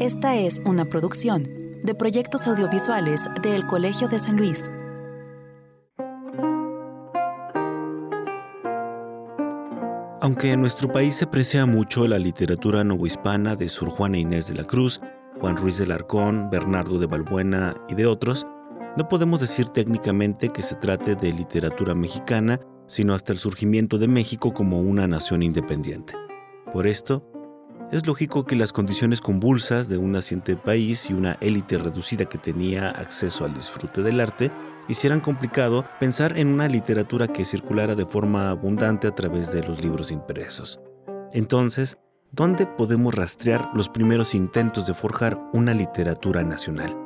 Esta es una producción de proyectos audiovisuales del Colegio de San Luis. Aunque en nuestro país se aprecia mucho la literatura novohispana de Sor Juana Inés de la Cruz, Juan Ruiz del Arcón, Bernardo de Balbuena y de otros, no podemos decir técnicamente que se trate de literatura mexicana, sino hasta el surgimiento de México como una nación independiente. Por esto, es lógico que las condiciones convulsas de un naciente país y una élite reducida que tenía acceso al disfrute del arte hicieran complicado pensar en una literatura que circulara de forma abundante a través de los libros impresos. Entonces, ¿dónde podemos rastrear los primeros intentos de forjar una literatura nacional?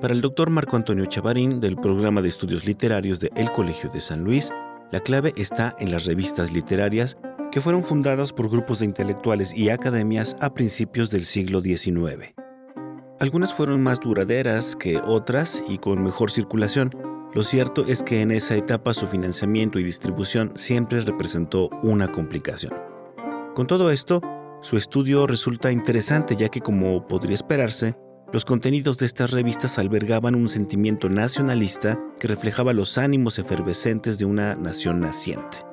Para el doctor Marco Antonio Chavarín, del programa de estudios literarios de El Colegio de San Luis, la clave está en las revistas literarias fueron fundadas por grupos de intelectuales y academias a principios del siglo XIX. Algunas fueron más duraderas que otras y con mejor circulación. Lo cierto es que en esa etapa su financiamiento y distribución siempre representó una complicación. Con todo esto, su estudio resulta interesante ya que como podría esperarse, los contenidos de estas revistas albergaban un sentimiento nacionalista que reflejaba los ánimos efervescentes de una nación naciente.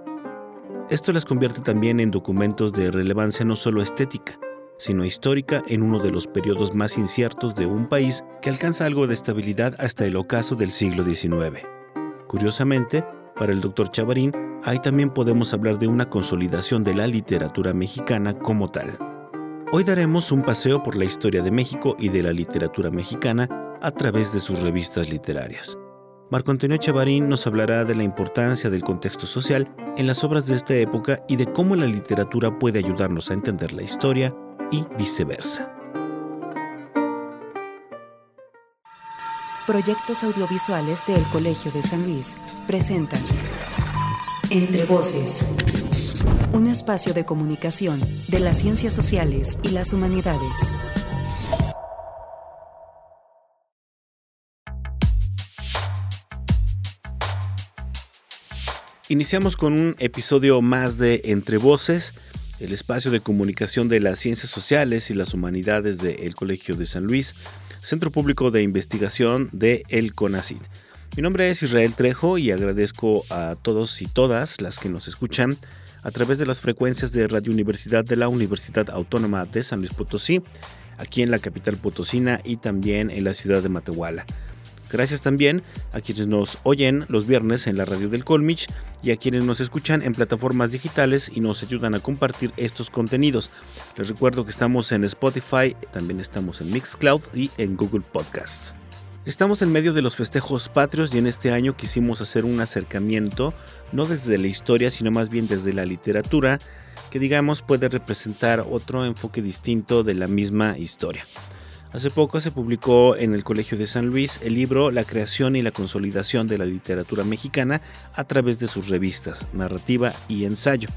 Esto las convierte también en documentos de relevancia no solo estética, sino histórica en uno de los periodos más inciertos de un país que alcanza algo de estabilidad hasta el ocaso del siglo XIX. Curiosamente, para el doctor Chavarín, ahí también podemos hablar de una consolidación de la literatura mexicana como tal. Hoy daremos un paseo por la historia de México y de la literatura mexicana a través de sus revistas literarias. Marco Antonio Chavarín nos hablará de la importancia del contexto social en las obras de esta época y de cómo la literatura puede ayudarnos a entender la historia, y viceversa. Proyectos audiovisuales del Colegio de San Luis presentan Entre Voces, un espacio de comunicación de las ciencias sociales y las humanidades. Iniciamos con un episodio más de Entre Voces el espacio de comunicación de las ciencias sociales y las humanidades del Colegio de San Luis, Centro Público de Investigación de El CONACID. Mi nombre es Israel Trejo y agradezco a todos y todas las que nos escuchan a través de las frecuencias de Radio Universidad de la Universidad Autónoma de San Luis Potosí, aquí en la capital potosina y también en la ciudad de Matehuala. Gracias también a quienes nos oyen los viernes en la radio del Colmich y a quienes nos escuchan en plataformas digitales y nos ayudan a compartir estos contenidos. Les recuerdo que estamos en Spotify, también estamos en Mixcloud y en Google Podcasts. Estamos en medio de los festejos patrios y en este año quisimos hacer un acercamiento, no desde la historia, sino más bien desde la literatura, que digamos puede representar otro enfoque distinto de la misma historia. Hace poco se publicó en el Colegio de San Luis el libro La creación y la consolidación de la literatura mexicana a través de sus revistas, narrativa y ensayo.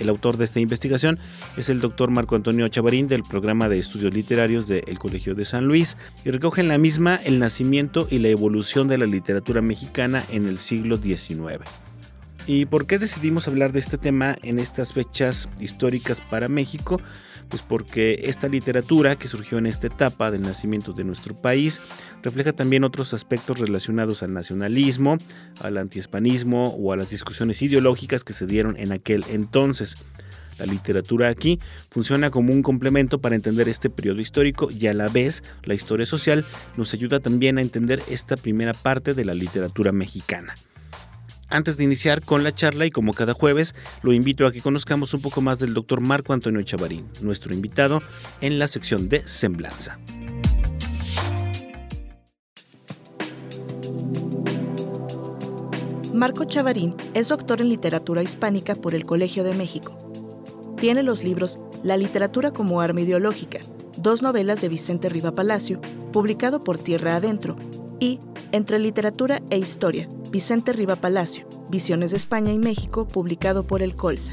El autor de esta investigación es el doctor Marco Antonio Chavarín del programa de estudios literarios del Colegio de San Luis y recoge en la misma el nacimiento y la evolución de la literatura mexicana en el siglo XIX. ¿Y por qué decidimos hablar de este tema en estas fechas históricas para México? Pues porque esta literatura que surgió en esta etapa del nacimiento de nuestro país refleja también otros aspectos relacionados al nacionalismo, al antihispanismo o a las discusiones ideológicas que se dieron en aquel entonces. La literatura aquí funciona como un complemento para entender este periodo histórico y a la vez la historia social nos ayuda también a entender esta primera parte de la literatura mexicana. Antes de iniciar con la charla y como cada jueves, lo invito a que conozcamos un poco más del doctor Marco Antonio Chavarín, nuestro invitado en la sección de Semblanza. Marco Chavarín es doctor en literatura hispánica por el Colegio de México. Tiene los libros La literatura como arma ideológica, dos novelas de Vicente Riva Palacio, publicado por Tierra Adentro, y Entre literatura e historia, Vicente Riva Palacio, Visiones de España y México, publicado por el Colsa.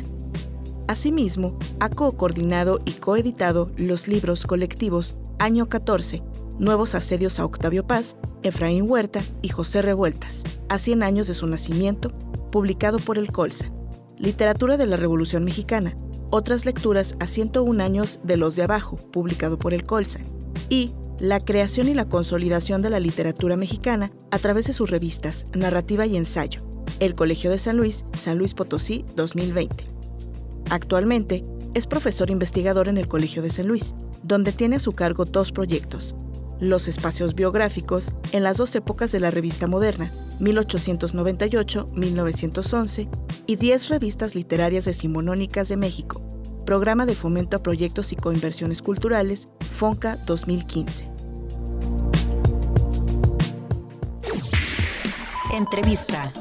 Asimismo, ha co-coordinado y coeditado los libros colectivos Año 14, Nuevos Asedios a Octavio Paz, Efraín Huerta y José Revueltas, a 100 años de su nacimiento, publicado por el Colsa. Literatura de la Revolución Mexicana, Otras lecturas a 101 años de Los de Abajo, publicado por el Colsa, y La creación y la consolidación de la literatura mexicana a través de sus revistas Narrativa y Ensayo, El Colegio de San Luis, San Luis Potosí 2020. Actualmente es profesor investigador en el Colegio de San Luis, donde tiene a su cargo dos proyectos, los espacios biográficos en las dos épocas de la revista moderna, 1898-1911, y 10 revistas literarias decimonónicas de México, Programa de Fomento a Proyectos y Coinversiones Culturales, FONCA 2015. Entrevista.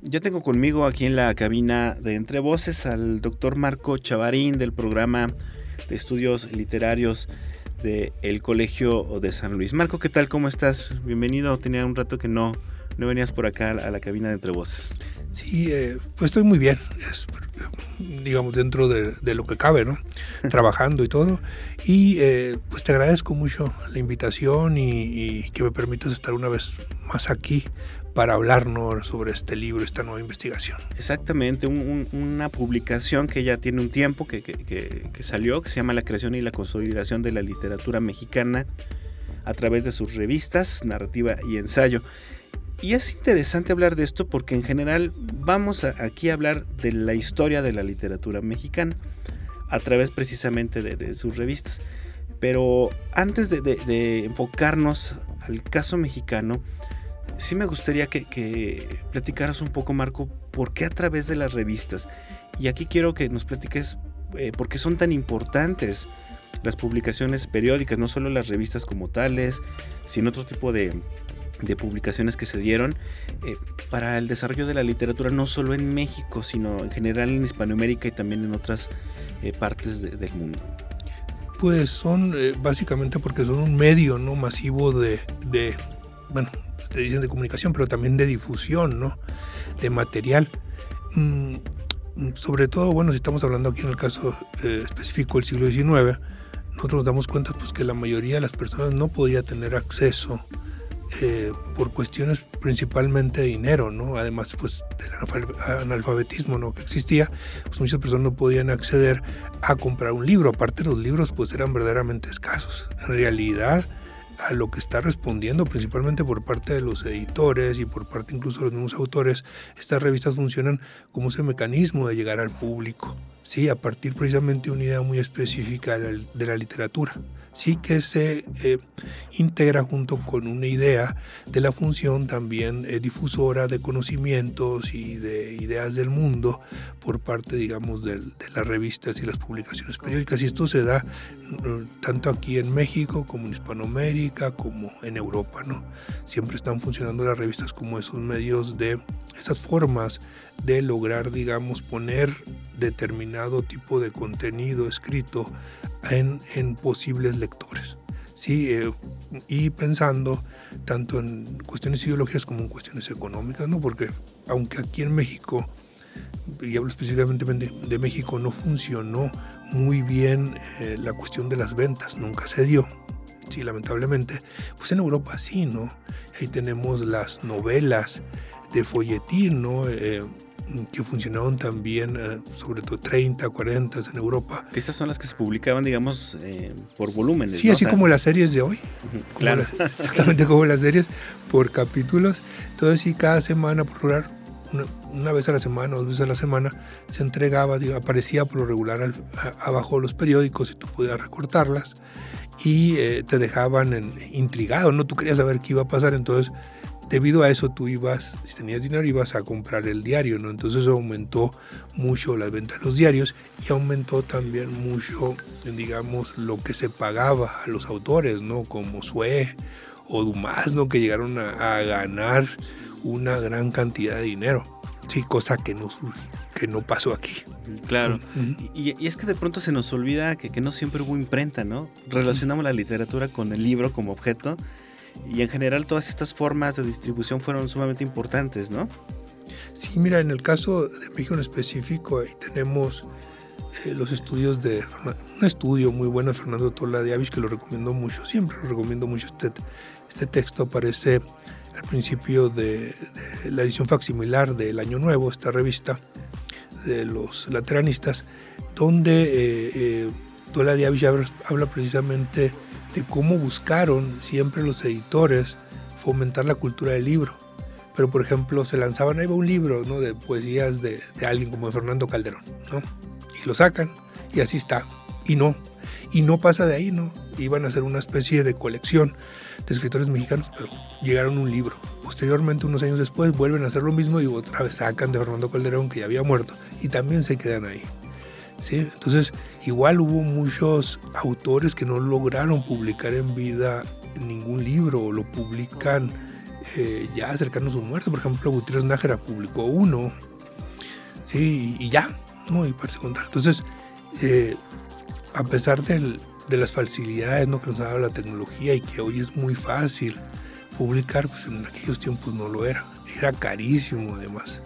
Ya tengo conmigo aquí en la cabina de Entre Voces al doctor Marco Chavarín del programa de estudios literarios del Colegio de San Luis. Marco, ¿qué tal? ¿Cómo estás? Bienvenido. Tenía un rato que no, no venías por acá a la cabina de Entre Voces. Sí, eh, pues estoy muy bien, digamos, dentro de, lo que cabe, ¿no? Trabajando y todo. Y eh, pues te agradezco mucho la invitación y, y, que me permitas estar una vez más aquí para hablarnos sobre este libro, esta nueva investigación. Exactamente, una publicación que ya tiene un tiempo que, salió, que se llama La creación y la consolidación de la literatura mexicana a través de sus revistas, narrativa y ensayo. Y es interesante hablar de esto porque en general vamos aquí a hablar de la historia de la literatura mexicana a través precisamente de, sus revistas. Pero antes de enfocarnos al caso mexicano, sí me gustaría que, platicaras un poco, Marco, por qué a través de las revistas. Y aquí quiero que nos platiques eh, por qué son tan importantes las publicaciones periódicas, no solo las revistas como tales, sino otro tipo de, publicaciones que se dieron eh, para el desarrollo de la literatura, no solo en México, sino en general en Hispanoamérica y también en otras eh, partes del mundo. Pues son básicamente porque son un medio no masivo de, de bueno, te dicen de comunicación, pero también de difusión, ¿no? De material. Mm, sobre todo, bueno, si estamos hablando aquí en el caso eh, específico del siglo XIX, nosotros nos damos cuenta pues, que la mayoría de las personas no podía tener acceso eh, por cuestiones principalmente de dinero, ¿no? Además, pues del analfabetismo, ¿no? Que existía, pues muchas personas no podían acceder a comprar un libro. Aparte, los libros, pues eran verdaderamente escasos. En realidad, a lo que está respondiendo principalmente por parte de los editores y por parte incluso de los mismos autores, estas revistas funcionan como ese mecanismo de llegar al público, ¿sí? a partir precisamente de una idea muy específica de la literatura sí que se eh, integra junto con una idea de la función también eh, difusora de conocimientos y de ideas del mundo por parte, digamos, de, las revistas y las publicaciones periódicas. Y esto se da mm, tanto aquí en México como en Hispanoamérica como en Europa, ¿no? Siempre están funcionando las revistas como esos medios de esas formas de lograr, digamos, poner determinado tipo de contenido escrito en, posibles lectores. ¿sí? Eh, y pensando tanto en cuestiones ideológicas como en cuestiones económicas, ¿no? porque aunque aquí en México, y hablo específicamente de México, no funcionó muy bien eh, la cuestión de las ventas, nunca se dio, sí, lamentablemente, pues en Europa sí, ¿no? Ahí tenemos las novelas de folletín, ¿no? Eh, que funcionaron también, eh, sobre todo 30, 40 en Europa. Estas son las que se publicaban, digamos, eh, por volúmenes. Sí, así como las series de hoy. claro. exactamente como las series, por capítulos. Entonces, sí, cada semana, por regular, una, vez a la semana, dos veces a la semana, se entregaba, aparecía por lo regular abajo de los periódicos y tú podías recortarlas y eh, te dejaban intrigado, ¿no? Tú querías saber qué iba a pasar, entonces debido a eso tú ibas, si tenías dinero, ibas a comprar el diario, ¿no? Entonces aumentó mucho las ventas de los diarios y aumentó también mucho, digamos, lo que se pagaba a los autores, ¿no? Como Sue o Dumas, ¿no? Que llegaron a, ganar una gran cantidad de dinero. Sí, cosa que no, que no pasó aquí. Claro. y, es que de pronto se nos olvida que, que no siempre hubo imprenta, ¿no? Relacionamos la literatura con el libro como objeto y en general todas estas formas de distribución fueron sumamente importantes, ¿no? Sí, mira, en el caso de México en específico, ahí tenemos eh, los estudios de un estudio muy bueno de Fernando Tola de Avis que lo recomiendo mucho, siempre lo recomiendo mucho. Este, este texto aparece al principio de, la edición facsimilar del Año Nuevo, esta revista de los lateranistas, donde eh, eh, de Avis habla precisamente de cómo buscaron siempre los editores fomentar la cultura del libro. Pero, por ejemplo, se lanzaban, ahí va un libro ¿no? de poesías de, de alguien como Fernando Calderón, ¿no? y lo sacan y así está. Y no, y no pasa de ahí, ¿no? Iban a hacer una especie de colección de escritores mexicanos, pero llegaron un libro. Posteriormente, unos años después, vuelven a hacer lo mismo y otra vez sacan de Fernando Calderón, que ya había muerto, y también se quedan ahí. ¿Sí? Entonces, igual hubo muchos autores que no lograron publicar en vida ningún libro o lo publican eh, ya cercano a su muerte. Por ejemplo, Gutiérrez Nájera publicó uno, ¿sí? y ya, y para contar. Entonces, eh, a pesar de las facilidades ¿no? que nos dado la tecnología y que hoy es muy fácil publicar, pues en aquellos tiempos no lo era. Era carísimo además.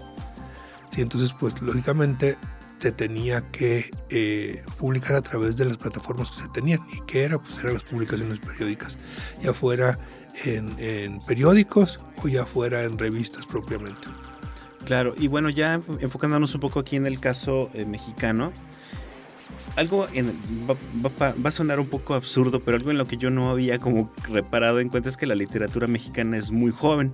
Sí, entonces, pues lógicamente se tenía que eh, publicar a través de las plataformas que se tenían. ¿Y qué era? Pues eran las publicaciones periódicas, ya fuera en, en periódicos o ya fuera en revistas propiamente. Claro, y bueno, ya enfocándonos un poco aquí en el caso eh, mexicano, algo en, va, a sonar un poco absurdo, pero algo en lo que yo no había como reparado en cuenta es que la literatura mexicana es muy joven.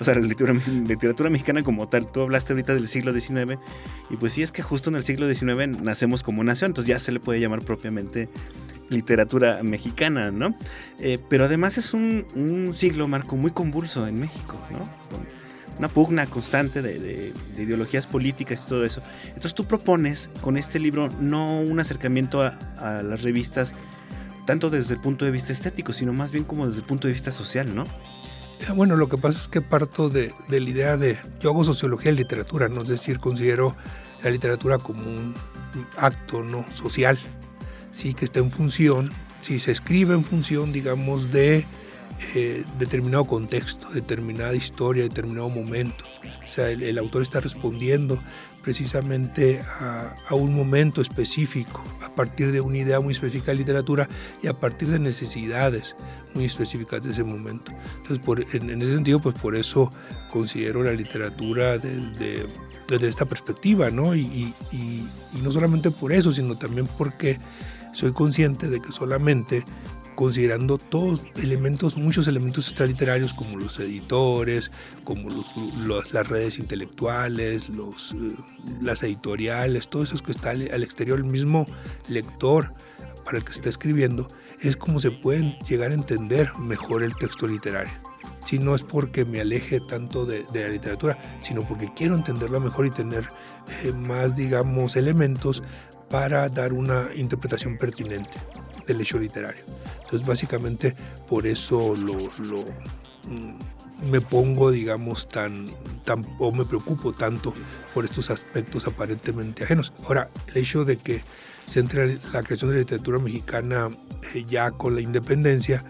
O sea, la literatura, mexicana como tal, tú hablaste ahorita del siglo XIX, y pues sí es que justo en el siglo XIX nacemos como nación, entonces ya se le puede llamar propiamente literatura mexicana, ¿no? Eh, pero además es un, un, siglo, Marco, muy convulso en México, ¿no? Una pugna constante de, ideologías políticas y todo eso. Entonces tú propones con este libro no un acercamiento a, las revistas tanto desde el punto de vista estético, sino más bien como desde el punto de vista social, ¿no? Eh, bueno, lo que pasa es que parto de, la idea de, yo hago sociología y literatura, ¿no? Es decir, considero la literatura como un acto ¿no? social, sí, que está en función, si se escribe en función, digamos, de eh, determinado contexto, determinada historia, determinado momento. O sea, el, autor está respondiendo precisamente a, un momento específico, a partir de una idea muy específica de literatura y a partir de necesidades muy específicas de ese momento. Entonces, por, en, ese sentido, pues por eso considero la literatura desde, desde esta perspectiva, ¿no? y no solamente por eso, sino también porque soy consciente de que solamente considerando todos elementos, muchos elementos extraliterarios como los editores, como las redes intelectuales, los, eh, las editoriales, todo eso que está al, exterior, el mismo lector para el que está escribiendo, es como se pueden llegar a entender mejor el texto literario. Si no es porque me aleje tanto de, la literatura, sino porque quiero entenderla mejor y tener eh, más, digamos, elementos para dar una interpretación pertinente hecho literario. Entonces básicamente por eso lo, mm, me pongo, digamos, tan, tan, o me preocupo tanto por estos aspectos aparentemente ajenos. Ahora, el hecho de que se entre la creación de la literatura mexicana eh, ya con la independencia,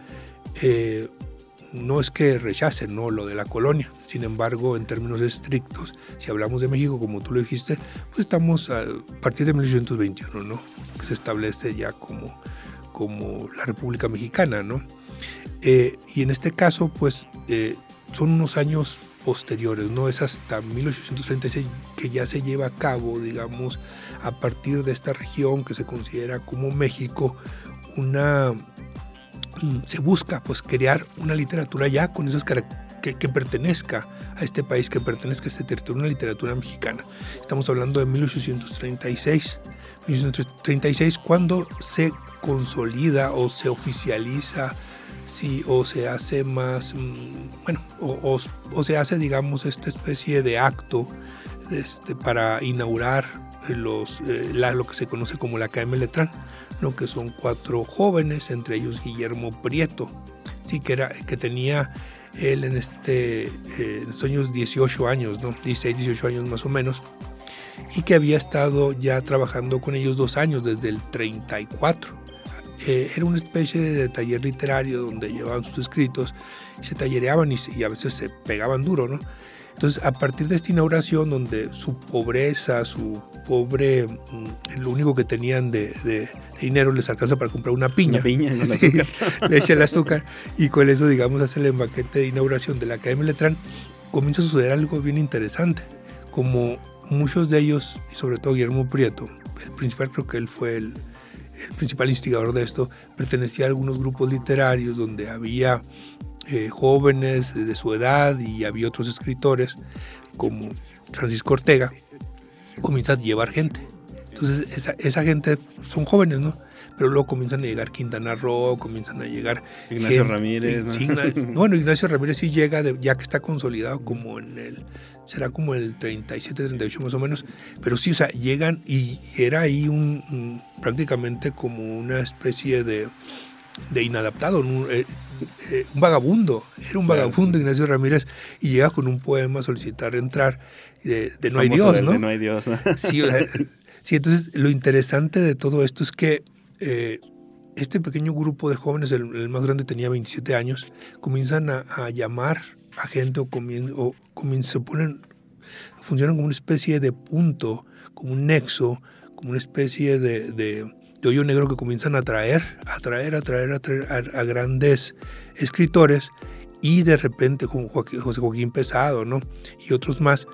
eh, no es que rechacen ¿no? lo de la colonia, sin embargo, en términos estrictos, si hablamos de México, como tú lo dijiste, pues estamos a partir de 1821, ¿no? se establece ya como como la República Mexicana, ¿no? Eh, y en este caso, pues eh, son unos años posteriores, ¿no? Es hasta 1836 que ya se lleva a cabo, digamos, a partir de esta región que se considera como México, una mm, se busca pues crear una literatura ya con esas características que, pertenezca a este país, que pertenezca a este territorio, una literatura mexicana. Estamos hablando de 1836, 1836 cuando se consolida o se oficializa sí, o se hace más, mm, bueno, o, se hace, digamos, esta especie de acto este, para inaugurar los, eh, lo que se conoce como la Academia Letrán, ¿no? que son cuatro jóvenes, entre ellos Guillermo Prieto, sí, que, era, que tenía él en, este, eh, en estos años 18 años, ¿no? 16, 18 años más o menos, y que había estado ya trabajando con ellos dos años, desde el 34 eh, era una especie de taller literario donde llevaban sus escritos, se tallereaban y, a veces se pegaban duro, ¿no? Entonces, a partir de esta inauguración, donde su pobreza, su pobre, mm, lo único que tenían de, dinero les alcanza para comprar una piña. Una piña, le echa el azúcar y con eso, digamos, hace el embaquete de inauguración de la Academia Letrán. Comienza a suceder algo bien interesante. Como muchos de ellos, y sobre todo Guillermo Prieto, el principal creo que él fue el, el principal instigador de esto, pertenecía a algunos grupos literarios donde había eh, jóvenes de su edad y había otros escritores como Francisco Ortega, comienza a llevar gente. Entonces esa, esa gente son jóvenes, ¿no? pero luego comienzan a llegar Quintana Roo, comienzan a llegar Ignacio Ramírez. bueno, Ignacio Ramírez sí llega, ya que está consolidado como en el, será como el 37, 38 más o menos, pero sí, o sea, llegan y era ahí un, prácticamente como una especie de, de inadaptado, un, eh, eh, un, vagabundo, era un vagabundo Ignacio Ramírez y llega con un poema a solicitar entrar de, No hay Dios, ¿no? De no hay Dios. Sí, sí, entonces lo interesante de todo esto es que eh, este pequeño grupo de jóvenes, el, más grande tenía 27 años, comienzan a, llamar a gente o, o se ponen, funcionan como una especie de punto, como un nexo, como una especie de, de, hoyo negro que comienzan a atraer, a atraer, a atraer, a, grandes escritores y de repente, como José Joaquín Pesado, ¿no? Y otros más,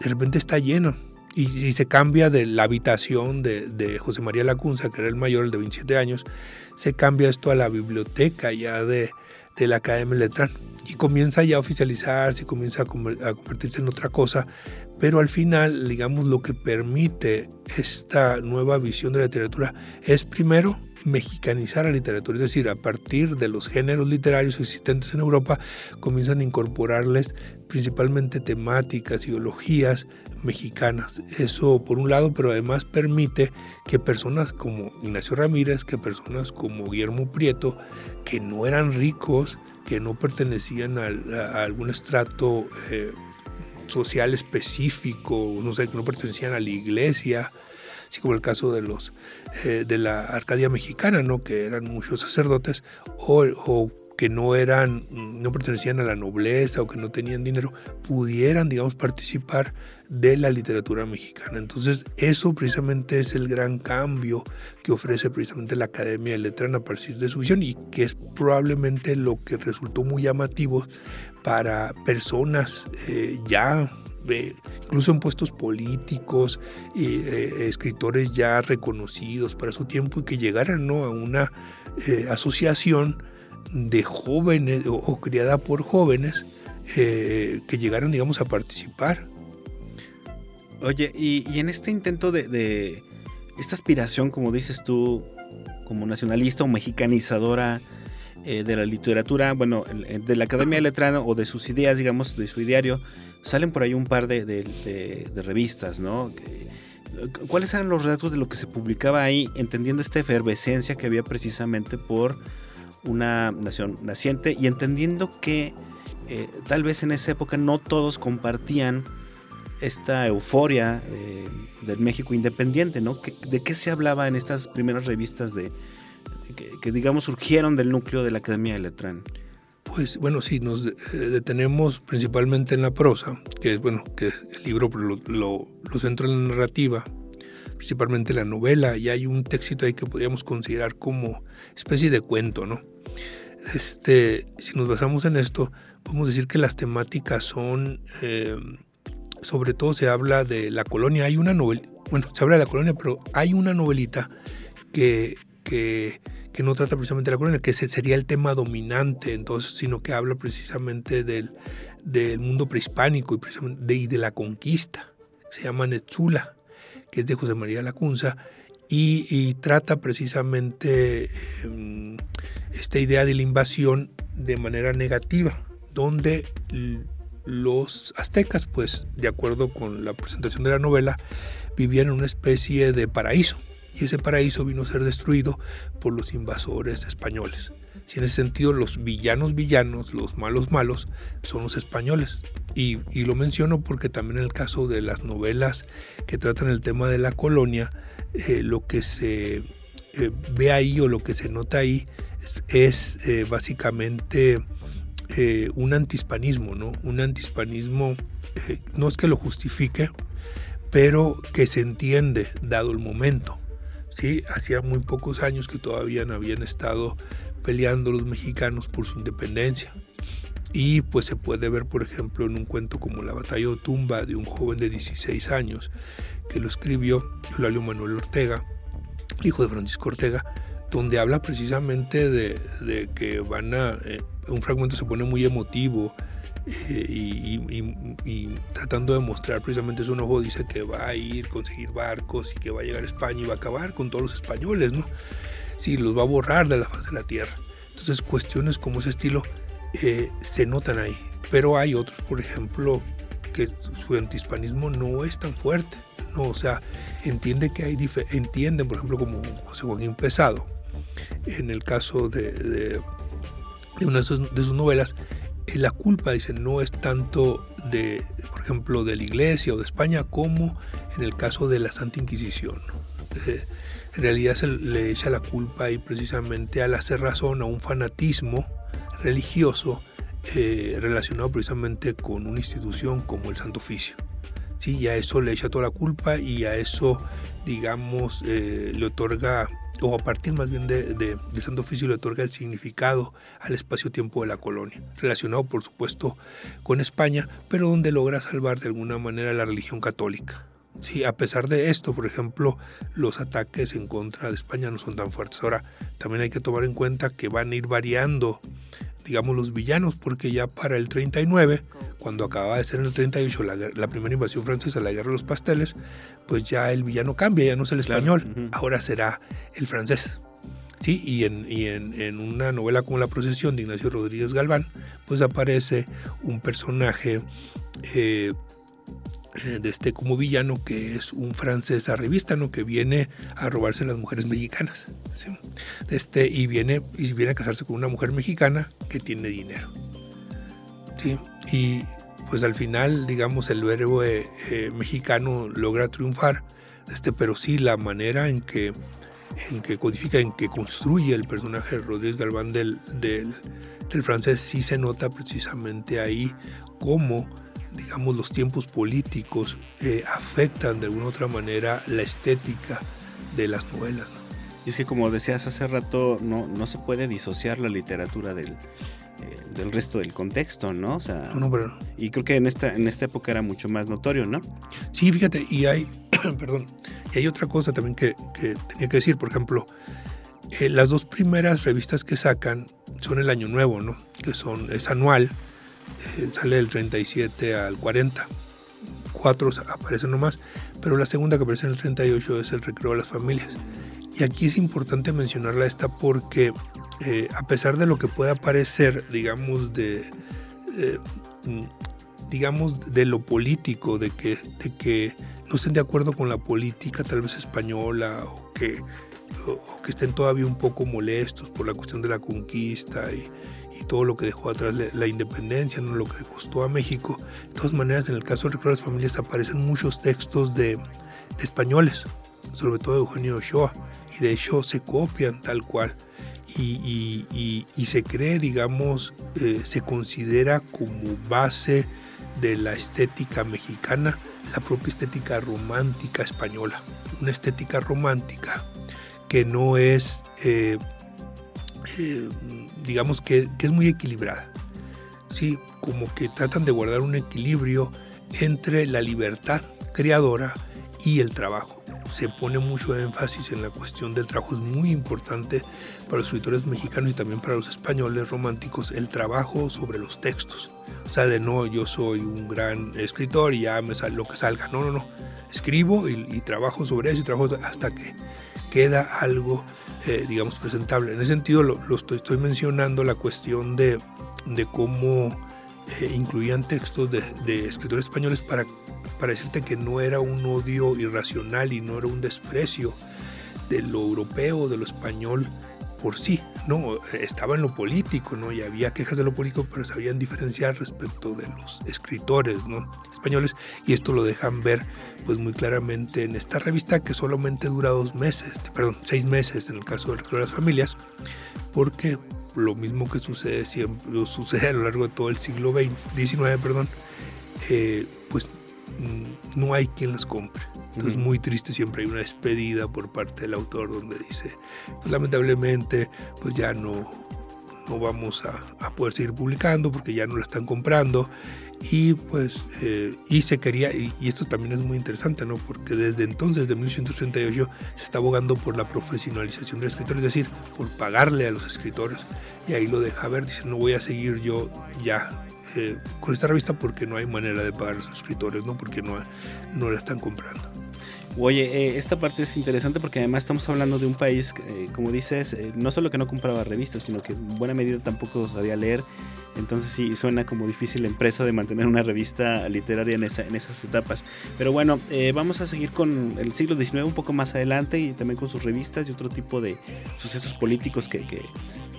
de repente está lleno y, se cambia de la habitación de, José María Lacunza, que era el mayor, el de 27 años, se cambia esto a la biblioteca ya de, la Academia Letrán y comienza ya a oficializarse, comienza a, convertirse en otra cosa, pero al final, digamos, lo que permite esta nueva visión de la literatura es primero mexicanizar la literatura, es decir, a partir de los géneros literarios existentes en Europa, comienzan a incorporarles principalmente temáticas, ideologías mexicanas. Eso por un lado, pero además permite que personas como Ignacio Ramírez, que personas como Guillermo Prieto, que no eran ricos, que no pertenecían a, algún estrato eh, social específico, no sé, que no pertenecían a la iglesia, así como el caso de los eh, de la Arcadia mexicana, ¿no? que eran muchos sacerdotes, o, que no eran, no pertenecían a la nobleza o que no tenían dinero, pudieran, digamos, participar de la literatura mexicana. Entonces, eso precisamente es el gran cambio que ofrece precisamente la Academia de Letras a partir de su visión y que es probablemente lo que resultó muy llamativo para personas eh, ya eh, incluso en puestos políticos, y eh, escritores ya reconocidos para su tiempo y que llegaran ¿no? a una asociación de jóvenes o, criada por jóvenes que llegaron, digamos, a participar. Oye, y, en este intento de, esta aspiración, como dices tú, como nacionalista o mexicanizadora eh, de la literatura, bueno, de la Academia de Letrano o de sus ideas, digamos, de su ideario, salen por ahí un par de, revistas, ¿no? ¿Cuáles eran los datos de lo que se publicaba ahí, entendiendo esta efervescencia que había precisamente por una nación naciente y entendiendo que eh, tal vez en esa época no todos compartían esta euforia eh, del México independiente, ¿no? ¿De qué se hablaba en estas primeras revistas de que, digamos surgieron del núcleo de la Academia de Letrán? Pues bueno, sí, nos detenemos principalmente en la prosa, que es bueno, que el libro lo, lo, lo centra en la narrativa, principalmente la novela, y hay un texto ahí que podríamos considerar como especie de cuento, ¿no? Este, si nos basamos en esto, podemos decir que las temáticas son, eh, sobre todo se habla de la colonia. Hay una novela, bueno, se habla de la colonia, pero hay una novelita que, que, no trata precisamente de la colonia, que sería el tema dominante, entonces, sino que habla precisamente del, del mundo prehispánico y, precisamente de, de la conquista. Se llama Netzula, que es de José María Lacunza, y, trata precisamente em, esta idea de la invasión de manera negativa, donde los aztecas, pues de acuerdo con la presentación de la novela, vivían en una especie de paraíso y ese paraíso vino a ser destruido por los invasores españoles. Si en ese sentido los villanos villanos, los malos malos, son los españoles. Y, lo menciono porque también en el caso de las novelas que tratan el tema de la colonia, eh, lo que se eh, ve ahí o lo que se nota ahí es, eh, básicamente un antihispanismo, ¿no? Un antihispanismo, no es que lo justifique, pero que se entiende dado el momento. ¿Sí? Hacía muy pocos años que todavía no habían estado peleando los mexicanos por su independencia. Y pues se puede ver, por ejemplo, en un cuento como La batalla de Tumba de un joven de 16 años que lo escribió Eulalio Manuel Ortega, hijo de Francisco Ortega, donde habla precisamente de, que van a... Eh, un fragmento se pone muy emotivo eh, y, tratando de mostrar precisamente su enojo, dice que va a ir, conseguir barcos y que va a llegar a España y va a acabar con todos los españoles, ¿no? Sí, los va a borrar de la faz de la tierra. Entonces cuestiones como ese estilo eh, se notan ahí. Pero hay otros, por ejemplo, que su antihispanismo no es tan fuerte. No, o sea, entiende que hay entienden, por ejemplo, como José Joaquín Pesado, en el caso de, de, una de sus, novelas, la culpa, dice, no es tanto de, por ejemplo, de la Iglesia o de España como en el caso de la Santa Inquisición. Eh, en realidad se le echa la culpa ahí precisamente a la cerrazón, a un fanatismo religioso eh, relacionado precisamente con una institución como el Santo Oficio. Sí, y a eso le echa toda la culpa y a eso, digamos, eh, le otorga, o a partir más bien de, del Santo Oficio, le otorga el significado al espacio-tiempo de la colonia, relacionado por supuesto con España, pero donde logra salvar de alguna manera la religión católica. Sí, a pesar de esto, por ejemplo, los ataques en contra de España no son tan fuertes. Ahora, también hay que tomar en cuenta que van a ir variando digamos, los villanos, porque ya para el 39, cuando acababa de ser en el 38 la, primera invasión francesa, la guerra de los pasteles, pues ya el villano cambia, ya no es el español, ahora será el francés. Sí, y, en, y en, en, una novela como La procesión de Ignacio Rodríguez Galván, pues aparece un personaje eh, eh, de este como villano que es un francés arribista que viene a robarse las mujeres mexicanas este y viene y viene a casarse con una mujer mexicana que tiene dinero ¿sí? y pues al final digamos el verbo eh, mexicano logra triunfar este pero sí la manera en que en que codifica en que construye el personaje Rodríguez Galván del, del, del francés sí se nota precisamente ahí cómo digamos, los tiempos políticos eh, afectan de alguna otra manera la estética de las novelas. Y es que como decías hace rato, no, no se puede disociar la literatura del, eh, del resto del contexto, ¿no? O sea, no, pero... Y creo que en esta, en esta época era mucho más notorio, ¿no? Sí, fíjate, y hay, perdón, y hay otra cosa también que, que tenía que decir, por ejemplo, eh, las dos primeras revistas que sacan son el Año Nuevo, ¿no? Que son, es anual, sale del 37 al 40. Cuatro aparecen nomás, pero la segunda que aparece en el 38 es el recreo de las familias. Y aquí es importante mencionarla esta porque eh, a pesar de lo que pueda parecer, digamos, de, eh, digamos, de lo político, de que, de que no estén de acuerdo con la política tal vez española o que, o que estén todavía un poco molestos por la cuestión de la conquista y, y todo lo que dejó atrás la independencia, ¿no? lo que costó a México. De todas maneras, en el caso de las Familias aparecen muchos textos de, españoles, sobre todo de Eugenio Ochoa, y de hecho se copian tal cual. Y, se cree, digamos, eh, se considera como base de la estética mexicana la propia estética romántica española. Una estética romántica que no es eh, eh, digamos que, es muy equilibrada. Sí, como que tratan de guardar un equilibrio entre la libertad creadora y el trabajo. Se pone mucho énfasis en la cuestión del trabajo, es muy importante para los escritores mexicanos y también para los españoles románticos el trabajo sobre los textos. O sea, de no, yo soy un gran escritor y ya me sale lo que salga. No, no, no. Escribo y, trabajo sobre eso y trabajo hasta que queda algo, eh, digamos, presentable. En ese sentido, lo, estoy, mencionando la cuestión de, cómo eh, incluían textos de, escritores españoles para, para decirte que no era un odio irracional y no era un desprecio de lo europeo, de lo español por sí, no, estaba en lo político, ¿no? Y había quejas de lo político, pero sabían diferenciar respecto de los escritores, ¿no? Españoles, y esto lo dejan ver, pues muy claramente en esta revista que solamente dura dos meses, perdón, seis meses en el caso de las familias, porque lo mismo que sucede siempre, sucede a lo largo de todo el siglo XIX, perdón, eh, pues mm, no hay quien las compre. Entonces, muy triste, siempre hay una despedida por parte del autor donde dice, pues lamentablemente, pues ya no, no vamos a, poder seguir publicando porque ya no la están comprando. Y pues, eh, y se quería, y, esto también es muy interesante, ¿no? Porque desde entonces, desde 1838, se está abogando por la profesionalización del escritor, es decir, por pagarle a los escritores. Y ahí lo deja ver, dice, no voy a seguir yo ya eh, con esta revista porque no hay manera de pagar a los escritores, ¿no? Porque no, no la están comprando. Oye, eh, esta parte es interesante porque además estamos hablando de un país, eh, como dices, no solo que no compraba revistas, sino que en buena medida tampoco sabía leer. Entonces sí, suena como difícil la empresa de mantener una revista literaria en, esa, en esas etapas. Pero bueno, vamos a seguir con el siglo XIX un poco más adelante y también con sus revistas y otro tipo de sucesos políticos que, que,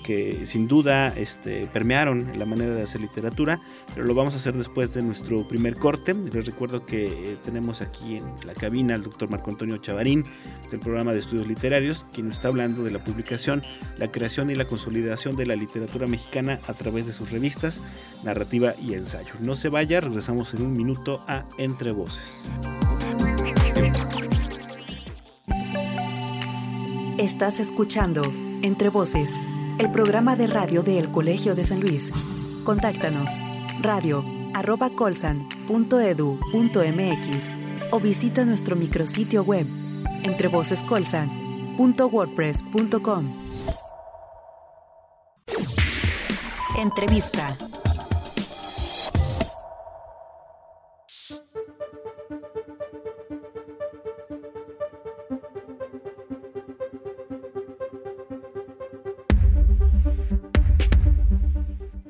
que sin duda este, permearon la manera de hacer literatura, pero lo vamos a hacer después de nuestro primer corte. Les recuerdo que eh, tenemos aquí en la cabina al doctor Marco Antonio Chavarín del programa de estudios literarios, quien está hablando de la publicación, la creación y la consolidación de la literatura mexicana a través de sus revistas, narrativa y ensayo. No se vaya, regresamos en un minuto a Entre Voces. Estás escuchando Entre Voces el programa de radio del Colegio de San Luis. Contáctanos radio arroba colsan.edu.mx o visita nuestro micrositio web entrevocescolsan.wordpress.com. Entrevista.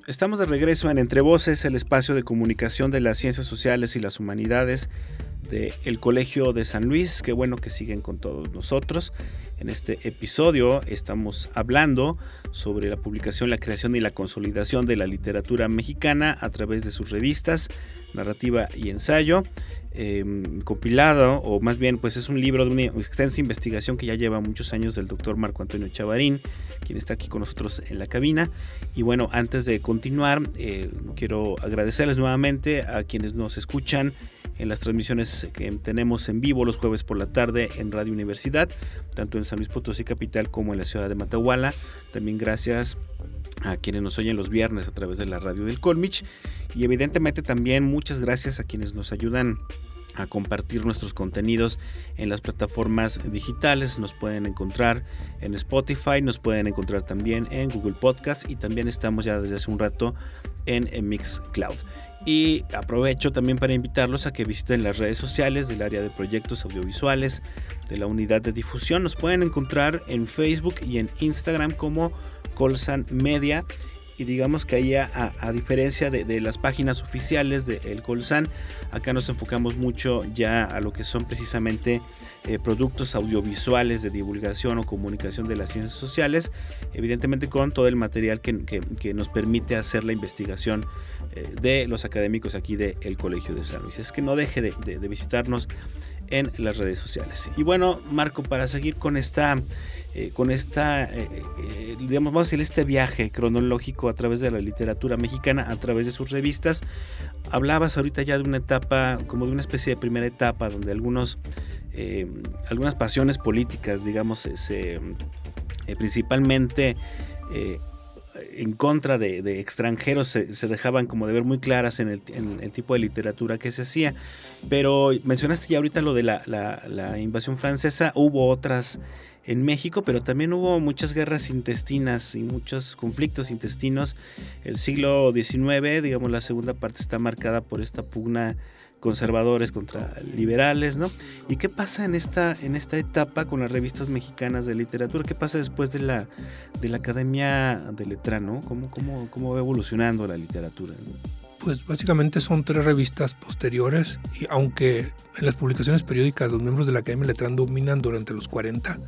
Estamos de regreso en Entre Voces, el espacio de comunicación de las ciencias sociales y las humanidades del Colegio de San Luis. Qué bueno que siguen con todos nosotros. En este episodio estamos hablando sobre la publicación, la creación y la consolidación de la literatura mexicana a través de sus revistas, narrativa y ensayo. Em, compilado, o más bien, pues es un libro de una extensa investigación que ya lleva muchos años del doctor Marco Antonio Chavarín, quien está aquí con nosotros en la cabina. Y bueno, antes de continuar, eh, quiero agradecerles nuevamente a quienes nos escuchan en las transmisiones que tenemos en vivo los jueves por la tarde en Radio Universidad, tanto en San Luis Potosí Capital como en la ciudad de Matahuala. También gracias a quienes nos oyen los viernes a través de la radio del Colmich y evidentemente también muchas gracias a quienes nos ayudan a compartir nuestros contenidos en las plataformas digitales. Nos pueden encontrar en Spotify, nos pueden encontrar también en Google Podcast y también estamos ya desde hace un rato en, Mixcloud. Y aprovecho también para invitarlos a que visiten las redes sociales del área de proyectos audiovisuales de la unidad de difusión. Nos pueden encontrar en Facebook y en Instagram como Colsan Media y digamos que ahí a, diferencia de, las páginas oficiales de El Colsan, acá nos enfocamos mucho ya a lo que son precisamente eh, productos audiovisuales de divulgación o comunicación de las ciencias sociales, evidentemente con todo el material que, nos permite hacer la investigación eh, de los académicos aquí del El Colegio de San Luis. Es que no deje de, de visitarnos en las redes sociales. Y bueno, Marco, para seguir con esta eh, con esta, digamos, vamos a decir, este viaje cronológico a través de la literatura mexicana, a través de sus revistas. Hablabas ahorita ya de una etapa, como de una especie de primera etapa, donde algunos, algunas pasiones políticas, digamos, se, principalmente en contra de, extranjeros se, dejaban como de ver muy claras en el, tipo de literatura que se hacía. Pero mencionaste ya ahorita lo de la, la invasión francesa, hubo otras en México, pero también hubo muchas guerras intestinas y muchos conflictos intestinos. El siglo XIX, digamos, la segunda parte está marcada por esta pugna conservadores contra liberales, ¿no? ¿Y qué pasa en esta, en esta etapa con las revistas mexicanas de literatura? ¿Qué pasa después de la, de la Academia de Letra, ¿no? ¿Cómo, cómo, cómo va evolucionando la literatura? Pues básicamente son tres revistas posteriores y aunque en las publicaciones periódicas los miembros de la Academia Letrán dominan durante los 40,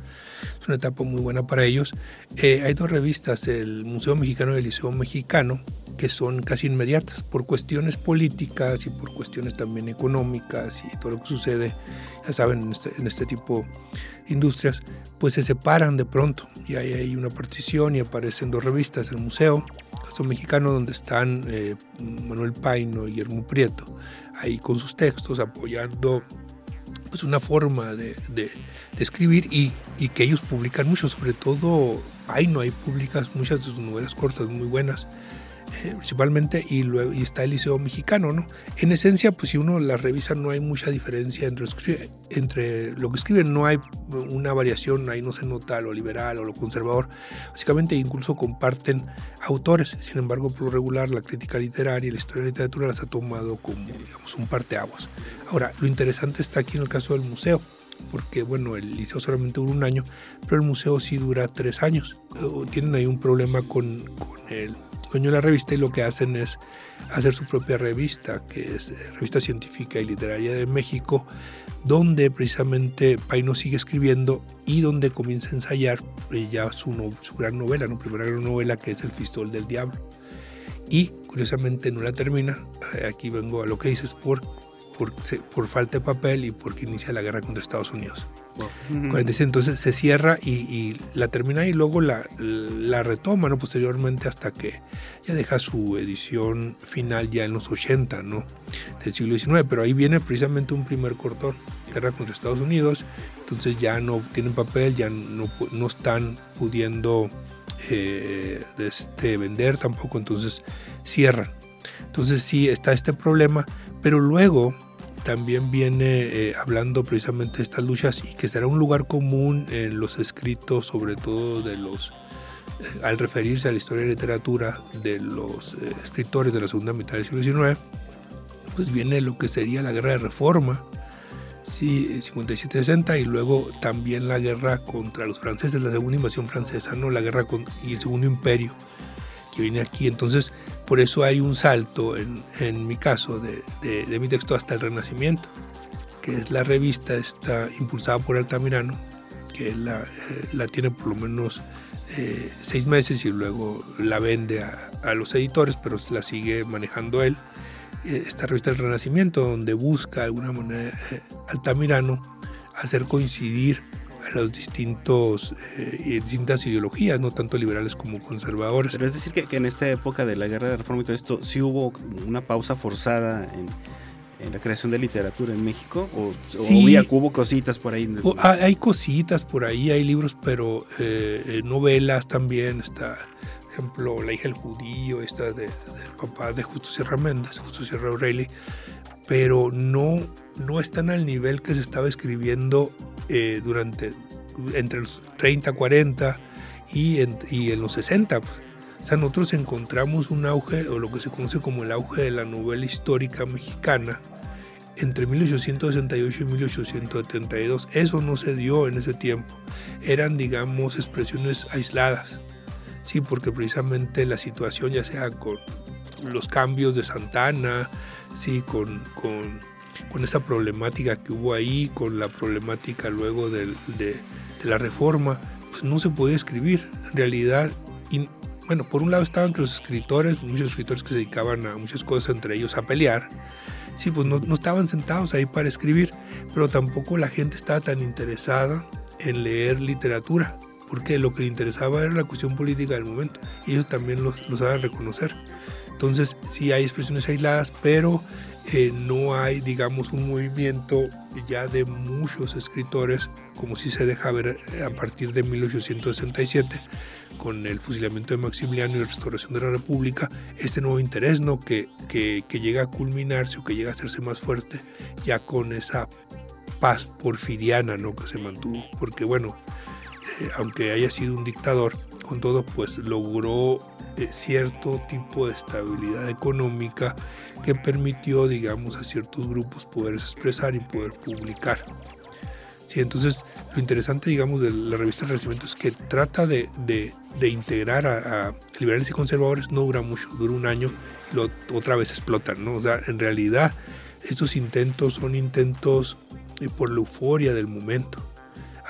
es una etapa muy buena para ellos, eh, hay dos revistas, el Museo Mexicano y el Liceo Mexicano, que son casi inmediatas por cuestiones políticas y por cuestiones también económicas y todo lo que sucede, ya saben, en este, en este tipo de industrias, pues se separan de pronto. Y hay, hay una partición y aparecen dos revistas, el museo, Caso Mexicano, donde están eh, Manuel Paino y Guillermo Prieto, ahí con sus textos apoyando pues una forma de, de, de escribir y, y, que ellos publican mucho, sobre todo Paino, ahí publicas muchas de sus novelas cortas muy buenas eh, principalmente, y luego y está el Liceo Mexicano, ¿no? En esencia, pues si uno la revisa, no hay mucha diferencia entre, entre lo que escriben, no hay una variación, ahí no se nota lo liberal o lo conservador. Básicamente, incluso comparten autores, sin embargo, por lo regular, la crítica literaria y la historia de la literatura las ha tomado como, digamos, un parteaguas. Ahora, lo interesante está aquí en el caso del museo porque bueno, el liceo solamente dura un año, pero el museo sí dura tres años. Tienen ahí un problema con, con el de la revista y lo que hacen es hacer su propia revista, que es eh, Revista Científica y Literaria de México, donde precisamente Paino sigue escribiendo y donde comienza a ensayar eh, ya su, su gran novela, ¿no? primera gran novela que es El Fistol del Diablo. Y curiosamente no la termina, eh, aquí vengo a lo que dices, por, por, por falta de papel y porque inicia la guerra contra Estados Unidos. 46, entonces se cierra y, y, la termina y luego la, la retoma ¿no? posteriormente hasta que ya deja su edición final ya en los 80 ¿no? del siglo XIX, pero ahí viene precisamente un primer cortón, guerra contra Estados Unidos, entonces ya no tienen papel, ya no, no están pudiendo eh, este, vender tampoco, entonces cierran. Entonces sí está este problema, pero luego también viene eh, hablando precisamente de estas luchas y que será un lugar común en los escritos, sobre todo de los, eh, al referirse a la historia y literatura de los eh, escritores de la segunda mitad del siglo XIX, pues viene lo que sería la guerra de reforma, sí, 57-60, y luego también la guerra contra los franceses, la segunda invasión francesa, ¿no? la guerra con, y el segundo imperio que viene aquí. Entonces, por eso hay un salto en, en mi caso de, de, de, mi texto hasta el Renacimiento, que es la revista está impulsada por Altamirano, que la, eh, la tiene por lo menos eh, seis meses y luego la vende a, a, los editores, pero la sigue manejando él. Eh, esta revista El Renacimiento, donde busca de alguna manera eh, Altamirano hacer coincidir a los distintos eh, distintas ideologías, no tanto liberales como conservadores. Pero es decir que, que, en esta época de la guerra de reforma y todo esto, sí hubo una pausa forzada en, en la creación de literatura en México o, sí, o hubo cositas por ahí. O, hay cositas por ahí, hay libros, pero eh, novelas también está. Por ejemplo, La hija del judío, esta de, del papá de Justo Sierra Méndez, Justo Sierra O'Reilly, pero no, no están al nivel que se estaba escribiendo eh, durante entre los 30, 40 y en, y en los 60. O sea, nosotros encontramos un auge, o lo que se conoce como el auge de la novela histórica mexicana, entre 1868 y 1872. Eso no se dio en ese tiempo. Eran, digamos, expresiones aisladas. Sí, porque precisamente la situación, ya sea con los cambios de Santana, sí, con, con, con, esa problemática que hubo ahí, con la problemática luego de, la reforma, pues no se podía escribir. En realidad, y, bueno, por un lado estaban los escritores, muchos escritores que se dedicaban a muchas cosas, entre ellos a pelear. Sí, pues no, estaban sentados ahí para escribir, pero tampoco la gente estaba tan interesada en leer literatura, porque lo que le interesaba era la cuestión política del momento, y ellos también lo saben reconocer. Entonces sí hay expresiones aisladas, pero no hay, digamos, un movimiento ya de muchos escritores, como si se deja ver a partir de 1867, con el fusilamiento de Maximiliano y la restauración de la República, este nuevo interés ¿no? que, que, llega a culminarse o que llega a hacerse más fuerte ya con esa paz porfiriana ¿no? que se mantuvo. Porque bueno, eh, aunque haya sido un dictador, con todo pues logró cierto tipo de estabilidad económica que permitió digamos a ciertos grupos poder expresar y poder publicar Sí, entonces lo interesante, digamos, de la revista Renacimiento es que trata de, de, integrar a, liberales y conservadores, no dura mucho, dura un año, lo, otra vez explotan, ¿no? O sea, en realidad estos intentos son intentos eh, por la euforia del momento.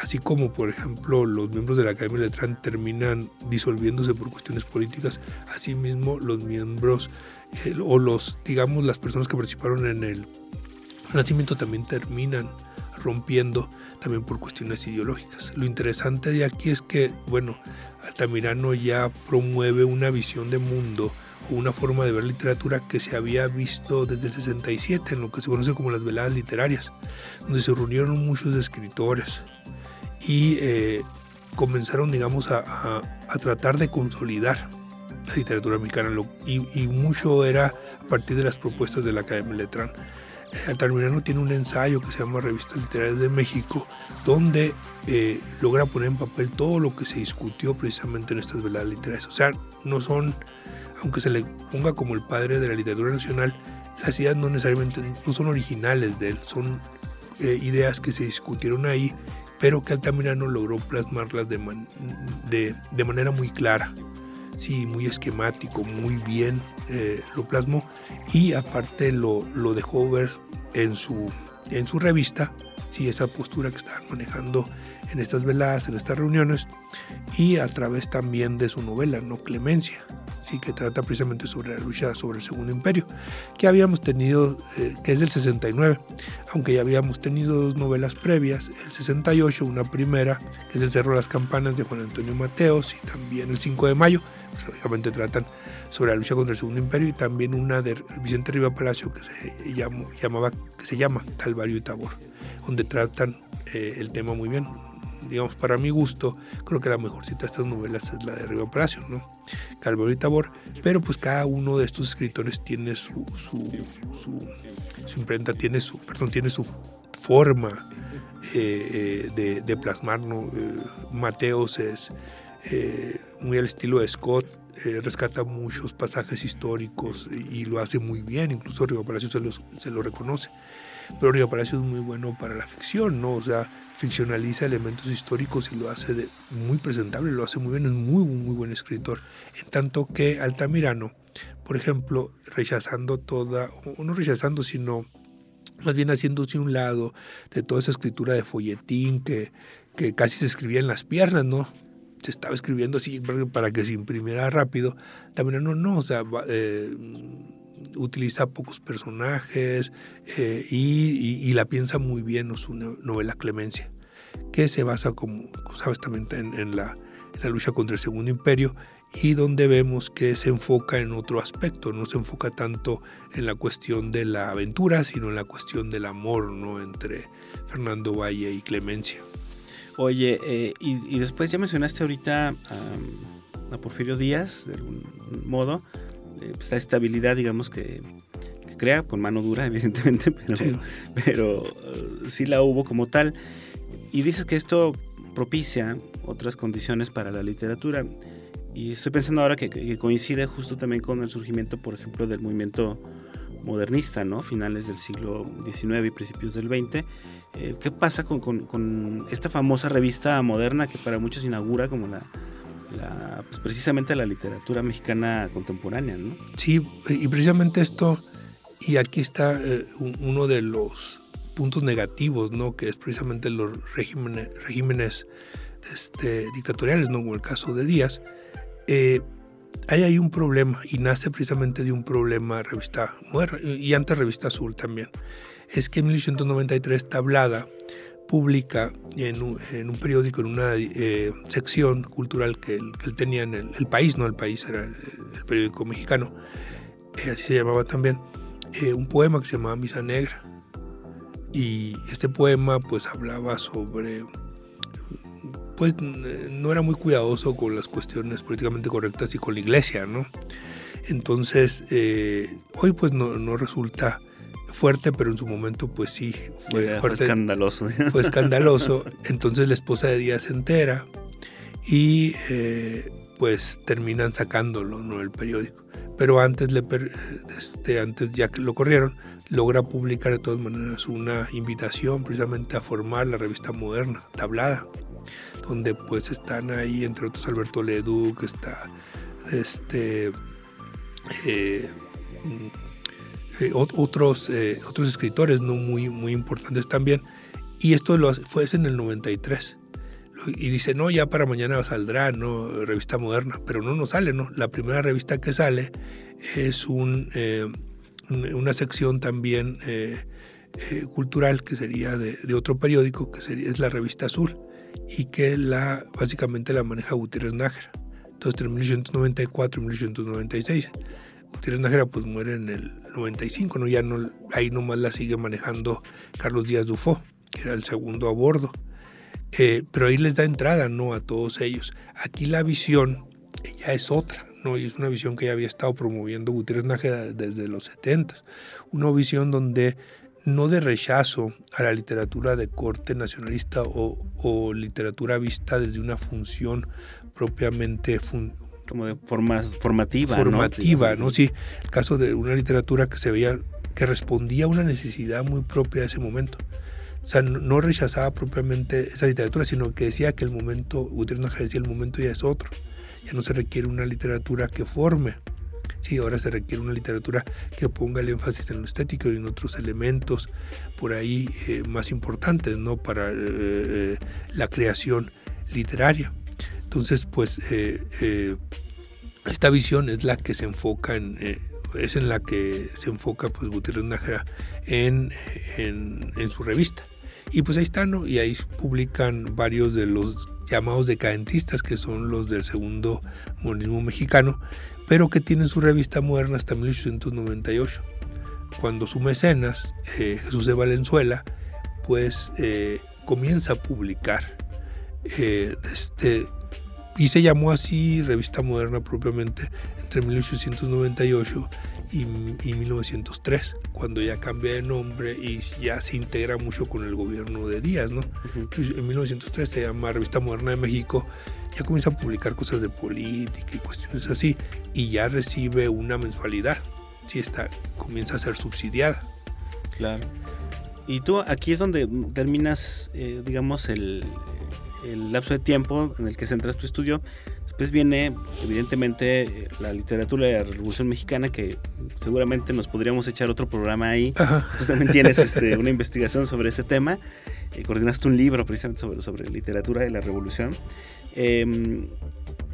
Así como, por ejemplo, los miembros de la Academia Letrán terminan disolviéndose por cuestiones políticas, asimismo los miembros eh, o los, digamos, las personas que participaron en el Renacimiento también terminan rompiendo también por cuestiones ideológicas. Lo interesante de aquí es que, bueno, Altamirano ya promueve una visión de mundo o una forma de ver literatura que se había visto desde el 67 en lo que se conoce como las veladas literarias, donde se reunieron muchos escritores y eh, comenzaron, digamos, a, tratar de consolidar la literatura mexicana y, y, mucho era a partir de las propuestas de la Academia Letrán. Altamirano tiene un ensayo que se llama Revistas Literarias de México, donde eh, logra poner en papel todo lo que se discutió precisamente en estas veladas literarias. O sea, no son, aunque se le ponga como el padre de la literatura nacional, las ideas no necesariamente no son originales de él, son eh, ideas que se discutieron ahí, pero que Altamirano logró plasmarlas de, de, manera muy clara. Sí, muy esquemático, muy bien eh, lo plasmó. Y aparte lo, lo, dejó ver en su, en su revista, sí, esa postura que estaban manejando en estas veladas, en estas reuniones y a través también de su novela, No Clemencia, sí, que trata precisamente sobre la lucha sobre el Segundo Imperio, que habíamos tenido, eh, que es del 69, aunque ya habíamos tenido dos novelas previas, el 68, una primera, que es El Cerro de las Campanas de Juan Antonio Mateos y también el 5 de mayo, pues, tratan sobre la lucha contra el Segundo Imperio y también una de Vicente Riva Palacio que se, llamaba, que se llama Calvario y Tabor, donde tratan eh, el tema muy bien. Digamos, para mi gusto, creo que la mejor cita de estas novelas es la de Riva Palacio, ¿no? Calvario y Tabor, pero pues cada uno de estos escritores tiene su, imprenta, tiene su, perdón, tiene su forma eh, eh, de, de, plasmar. Mateos es muy al estilo de Scott, rescata muchos pasajes históricos y, lo hace muy bien, incluso Río Palacio se, se lo reconoce. Pero Río Palacio es muy bueno para la ficción, ¿no? O sea, ficcionaliza elementos históricos y lo hace de, muy presentable, lo hace muy bien, es muy, muy buen escritor. En tanto que Altamirano, por ejemplo, rechazando toda, o no rechazando, sino más bien haciéndose un lado de toda esa escritura de folletín que, que casi se escribía en las piernas, ¿no? se estaba escribiendo así para que se imprimiera rápido. También no, o sea, eh, utiliza pocos personajes eh, y, la piensa muy bien su novela Clemencia, que se basa, como sabes, también en, la, en, la, lucha contra el Segundo Imperio y donde vemos que se enfoca en otro aspecto, no se enfoca tanto en la cuestión de la aventura, sino en la cuestión del amor ¿no? entre Fernando Valle y Clemencia. Oye, eh, y, después ya mencionaste ahorita a Porfirio Díaz, de algún modo, eh, pues, estabilidad, digamos, que, crea, con mano dura, evidentemente, pero sí, pero, uh, sí la hubo como tal. Y dices que esto propicia otras condiciones para la literatura. Y estoy pensando ahora que, coincide justo también con el surgimiento, por ejemplo, del movimiento modernista, ¿no? Finales del siglo XIX y principios del XX, eh, ¿Qué pasa con, esta famosa revista moderna que para muchos inaugura como la, pues, precisamente la literatura mexicana contemporánea? ¿no? Sí, y precisamente esto, y aquí está eh, uno de los puntos negativos, ¿no? que es precisamente los regímenes, este, dictatoriales, ¿no? como el caso de Díaz. Eh, hay un problema y nace precisamente de un problema revista y antes revista azul también es que en 1893 Tablada publica en un, periódico, en una eh, sección cultural que él, tenía en el, país, no el país, era el, periódico mexicano, eh, así se llamaba también, eh, un poema que se llamaba Misa Negra. Y este poema pues hablaba sobre, pues no era muy cuidadoso con las cuestiones políticamente correctas y con la iglesia, ¿no? Entonces, hoy pues no, no resulta fuerte, pero en su momento pues sí, fue, escandaloso. Fue escandaloso. Entonces la esposa de Díaz se entera y eh, pues terminan sacándolo, ¿no? El periódico. Pero antes, le, este, antes ya que lo corrieron, logra publicar de todas maneras una invitación precisamente a formar la revista moderna, tablada, donde pues están ahí entre otros Alberto Leduc, está este eh, eh, otros, eh, otros escritores no muy, muy importantes también. Y esto lo fue en el 93. Y dice, no, ya para mañana saldrá, ¿no? Revista moderna. Pero no nos sale, ¿no? La primera revista que sale es un, una sección también cultural que sería de, de, otro periódico, que sería, es la revista Azul. Y que la, básicamente la maneja Gutiérrez Nájera. Entonces, entre 1894 y 1896. Gutiérrez Nájera pues muere en el 95, ¿no? Ya no, ahí nomás la sigue manejando Carlos Díaz Dufo, que era el segundo a bordo. Eh, pero ahí les da entrada, ¿no? A todos ellos. Aquí la visión ya es otra, ¿no? Y es una visión que ya había estado promoviendo Gutiérrez Nájera desde los 70. Una visión donde no de rechazo a la literatura de corte nacionalista o, o literatura vista desde una función propiamente como de forma formativa. Formativa, ¿no? Sí, el caso de una literatura que se veía, que respondía a una necesidad muy propia de ese momento. O sea, no, rechazaba propiamente esa literatura, sino que decía que el momento, Gutiérrez Nájera decía, el momento ya es otro. Ya no se requiere una literatura que forme. Sí, ahora se requiere una literatura que ponga el énfasis en lo estético y en otros elementos por ahí eh, más importantes, ¿no? Para eh, eh, la creación literaria. Entonces, pues eh, eh, esta visión es la que se enfoca en, eh, es en la que se enfoca pues Gutiérrez Nájera en, en, su revista. Y pues ahí están, ¿no? Y ahí publican varios de los llamados decadentistas, que son los del segundo modernismo mexicano, pero que tienen su revista moderna hasta 1898, cuando su mecenas, Jesús de Valenzuela, pues comienza a publicar este, y se llamó así Revista Moderna propiamente entre 1898 y, 1903, cuando ya cambia de nombre y ya se integra mucho con el gobierno de Díaz, ¿no? En 1903 se llama Revista Moderna de México, ya comienza a publicar cosas de política y cuestiones así, y ya recibe una mensualidad, sí está, comienza a ser subsidiada. Claro. Y tú aquí es donde terminas, eh, digamos, el, el lapso de tiempo en el que centras tu estudio. Después viene, evidentemente, la literatura de la Revolución Mexicana, que seguramente nos podríamos echar otro programa ahí. Tú también tienes este, una investigación sobre ese tema. Eh, coordinaste un libro precisamente sobre, sobre literatura de la Revolución. Em,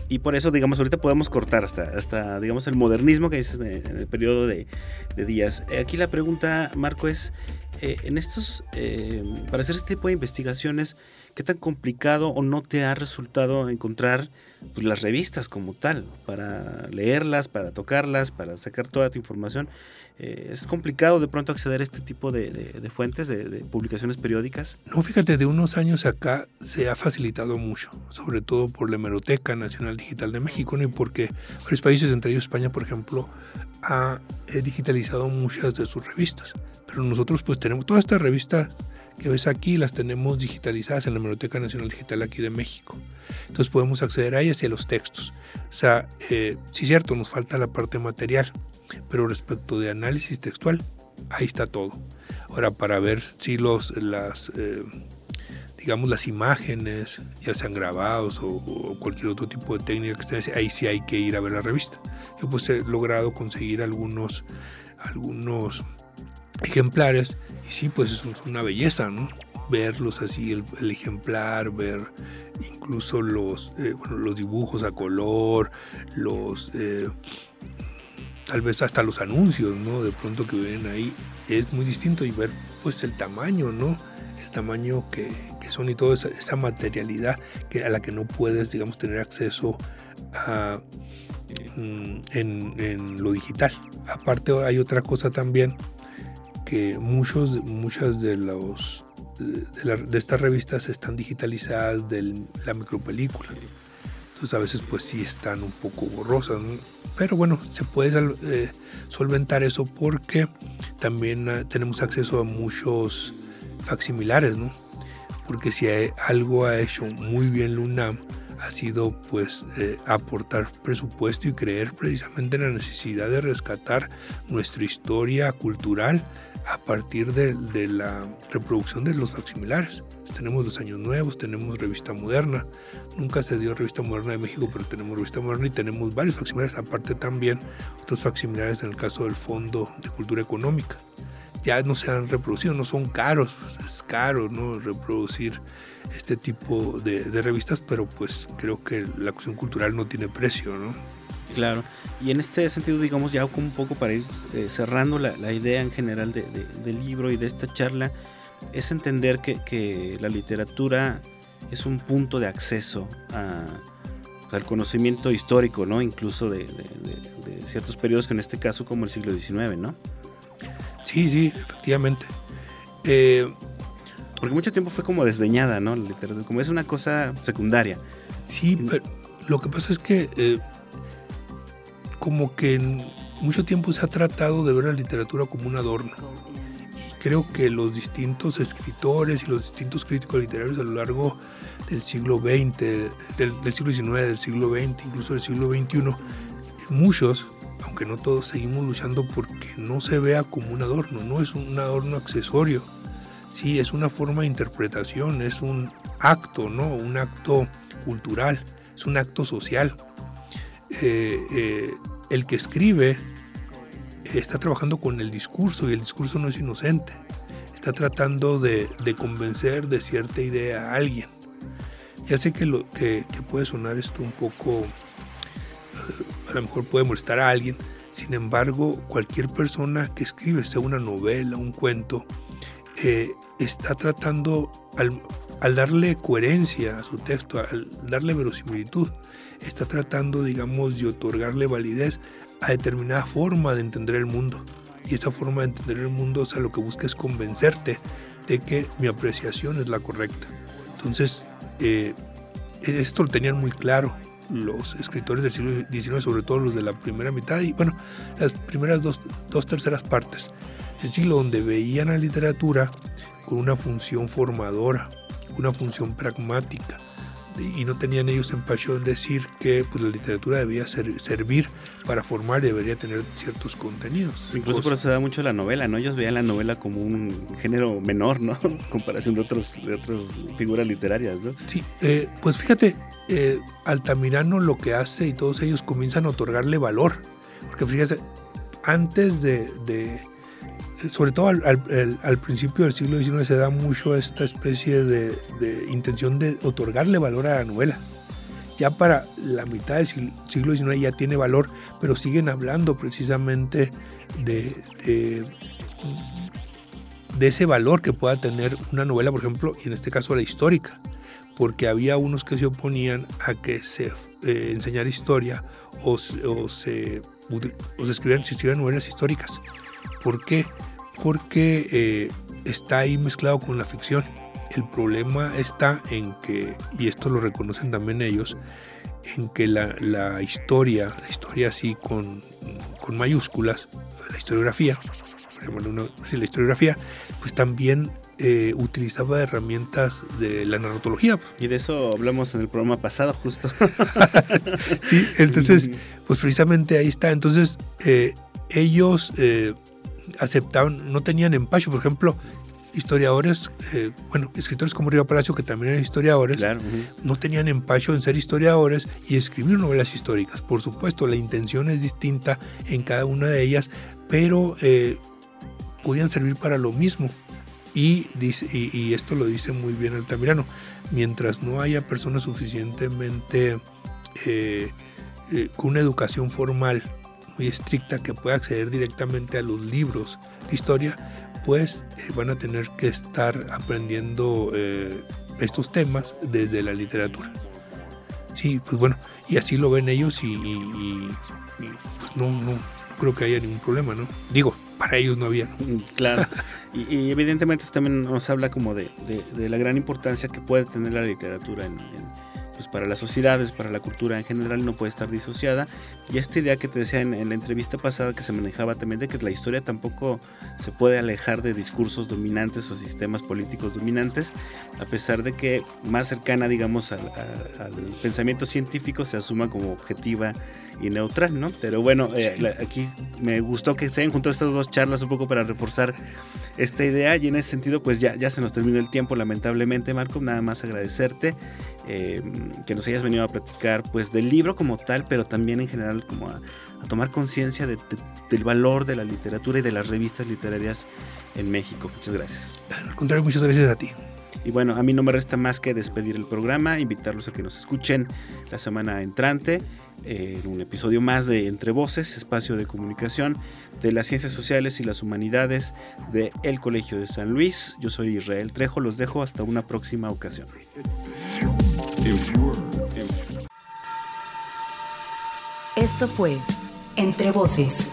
y por eso, digamos, ahorita podemos cortar hasta, hasta digamos, el modernismo que dices en el periodo de, días. Eh, aquí la pregunta, Marco, es, eh, en estos, para hacer este tipo de investigaciones, ¿Qué tan complicado o no te ha resultado encontrar pues, las revistas como tal? Para leerlas, para tocarlas, para sacar toda tu información. Eh, ¿Es complicado de pronto acceder a este tipo de, fuentes, de, publicaciones periódicas? No, fíjate, de unos años acá se ha facilitado mucho, sobre todo por la Hemeroteca Nacional Digital de México, ¿no? y porque varios países, entre ellos España, por ejemplo, ha eh, digitalizado muchas de sus revistas. Pero nosotros pues tenemos todas estas revistas que ves aquí las tenemos digitalizadas en la Biblioteca Nacional Digital aquí de México. Entonces podemos acceder a ellas y a los textos. O sea, eh, sí cierto, nos falta la parte material, pero respecto de análisis textual, ahí está todo. Ahora, para ver si los, las, eh, digamos, las imágenes, ya sean grabados o, o, cualquier otro tipo de técnica que esté, ahí sí hay que ir a ver la revista. Yo pues he logrado conseguir algunos, algunos ejemplares y sí, pues es una belleza, ¿no? Verlos así, el, ejemplar, ver incluso los, eh, los dibujos a color, los... Eh, tal vez hasta los anuncios, ¿no? De pronto que vienen ahí, es muy distinto y ver pues el tamaño, ¿no? El tamaño que, son y toda esa, materialidad que, a la que no puedes, digamos, tener acceso a, mm, en, lo digital. Aparte hay otra cosa también que muchos, muchas de, los, de, estas revistas están digitalizadas de la micropelícula. Entonces a veces pues sí están un poco borrosas, pero bueno, se puede eh, solventar eso porque también ah, tenemos acceso a muchos facsimilares, ¿no? Porque si algo ha hecho muy bien Luna ha sido pues eh, aportar presupuesto y creer precisamente en la necesidad de rescatar nuestra historia cultural a partir de, de la reproducción de los facsimilares. Tenemos los años nuevos, tenemos revista moderna. Nunca se dio revista moderna de México, pero tenemos revista moderna y tenemos varios facsimilares, aparte también otros facsimilares en el caso del Fondo de Cultura Económica. Ya no se han reproducido, no son caros, es caro ¿no? reproducir este tipo de, revistas, pero pues creo que la cuestión cultural no tiene precio, ¿no? Claro, y en este sentido, digamos, ya un poco para ir eh, cerrando la, idea en general del libro y de esta charla, es entender que, la literatura es un punto de acceso al conocimiento histórico, ¿no? Incluso de, ciertos periodos, que en este caso como el siglo XIX, ¿no? Sí, sí, efectivamente. Eh, porque mucho tiempo fue como desdeñada, ¿no? La literatura, como es una cosa secundaria. Sí, pero lo que pasa es que eh, como que en mucho tiempo se ha tratado de ver la literatura como un adorno. Y creo que los distintos escritores y los distintos críticos literarios a lo largo del siglo XX, del, del siglo XIX, del siglo XX, incluso del siglo XXI, muchos, aunque no todos, seguimos luchando porque no se vea como un adorno, no es un adorno accesorio sí, es una forma de interpretación, es un acto, ¿no? Un acto cultural, es un acto social. Eh, eh, el que escribe está trabajando con el discurso y el discurso no es inocente. Está tratando de, convencer de cierta idea a alguien. Ya sé que, lo, que, puede sonar esto un poco, eh, a lo mejor puede molestar a alguien, sin embargo, cualquier persona que escribe, sea una novela, un cuento, está tratando, al, darle coherencia a su texto, al darle verosimilitud, está tratando, digamos, de otorgarle validez a determinada forma de entender el mundo. Y esa forma de entender el mundo, o sea, lo que busca es convencerte de que mi apreciación es la correcta. Entonces, eh, esto lo tenían muy claro los escritores del siglo XIX, sobre todo los de la primera mitad y, bueno, las primeras dos, dos terceras partes el siglo donde veían a la literatura con una función formadora, una función pragmática, y no tenían ellos en pasión decir que pues, la literatura debía servir para formar y debería tener ciertos contenidos. Incluso por eso se da mucho la novela, ¿no? Ellos veían la novela como un género menor, ¿no? En comparación de, otros, de otras figuras literarias, ¿no? Sí, eh, pues fíjate, eh, Altamirano lo que hace y todos ellos comienzan a otorgarle valor, porque fíjate, antes de sobre todo al, principio del siglo XIX se da mucho esta especie de, intención de otorgarle valor a la novela. Ya para la mitad del siglo XIX ya tiene valor, pero siguen hablando precisamente de, de, ese valor que pueda tener una novela, por ejemplo, y en este caso la histórica, porque había unos que se oponían a que se eh, enseñara historia o, se, o se escribieran, se escribieran novelas históricas. ¿Por qué? porque eh, está ahí mezclado con la ficción. El problema está en que, y esto lo reconocen también ellos, en que la, historia, la historia así con, mayúsculas, la historiografía, la historiografía, pues también eh, utilizaba herramientas de la narratología. Y de eso hablamos en el programa pasado, justo. sí, entonces, pues precisamente ahí está. Entonces, eh, ellos aceptaban, no tenían empacho. Por ejemplo, historiadores, eh, bueno, escritores como Río Palacio, que también eran historiadores, no tenían empacho en ser historiadores y escribir novelas históricas. Por supuesto, la intención es distinta en cada una de ellas, pero eh, podían servir para lo mismo. Y, dice, y, esto lo dice muy bien Altamirano, mientras no haya personas suficientemente eh, con una educación formal muy estricta que pueda acceder directamente a los libros de historia, pues eh, van a tener que estar aprendiendo eh, estos temas desde la literatura. Sí, pues bueno, y así lo ven ellos y, pues no, no, creo que haya ningún problema, ¿no? Digo, para ellos no había. Mm, claro, y, evidentemente también nos habla como de, la gran importancia que puede tener la literatura en pues para las sociedades, para la cultura en general, no puede estar disociada. Y esta idea que te decía en, en, la entrevista pasada que se manejaba también de que la historia tampoco se puede alejar de discursos dominantes o sistemas políticos dominantes, a pesar de que más cercana, digamos, al, al pensamiento científico se asuma como objetiva y neutral, ¿no? Pero bueno, eh, aquí me gustó que se hayan juntado estas dos charlas un poco para reforzar esta idea y en ese sentido pues ya, se nos terminó el tiempo lamentablemente Marco, nada más agradecerte eh, que nos hayas venido a platicar pues del libro como tal, pero también en general como a, tomar conciencia de, de, del valor de la literatura y de las revistas literarias en México. Muchas gracias. Al contrario, muchas gracias a ti. Y bueno, a mí no me resta más que despedir el programa, invitarlos a que nos escuchen la semana entrante en un episodio más de Entre Voces, espacio de comunicación de las ciencias sociales y las humanidades de El Colegio de San Luis. Yo soy Israel Trejo, los dejo hasta una próxima ocasión. Esto fue Entre Voces,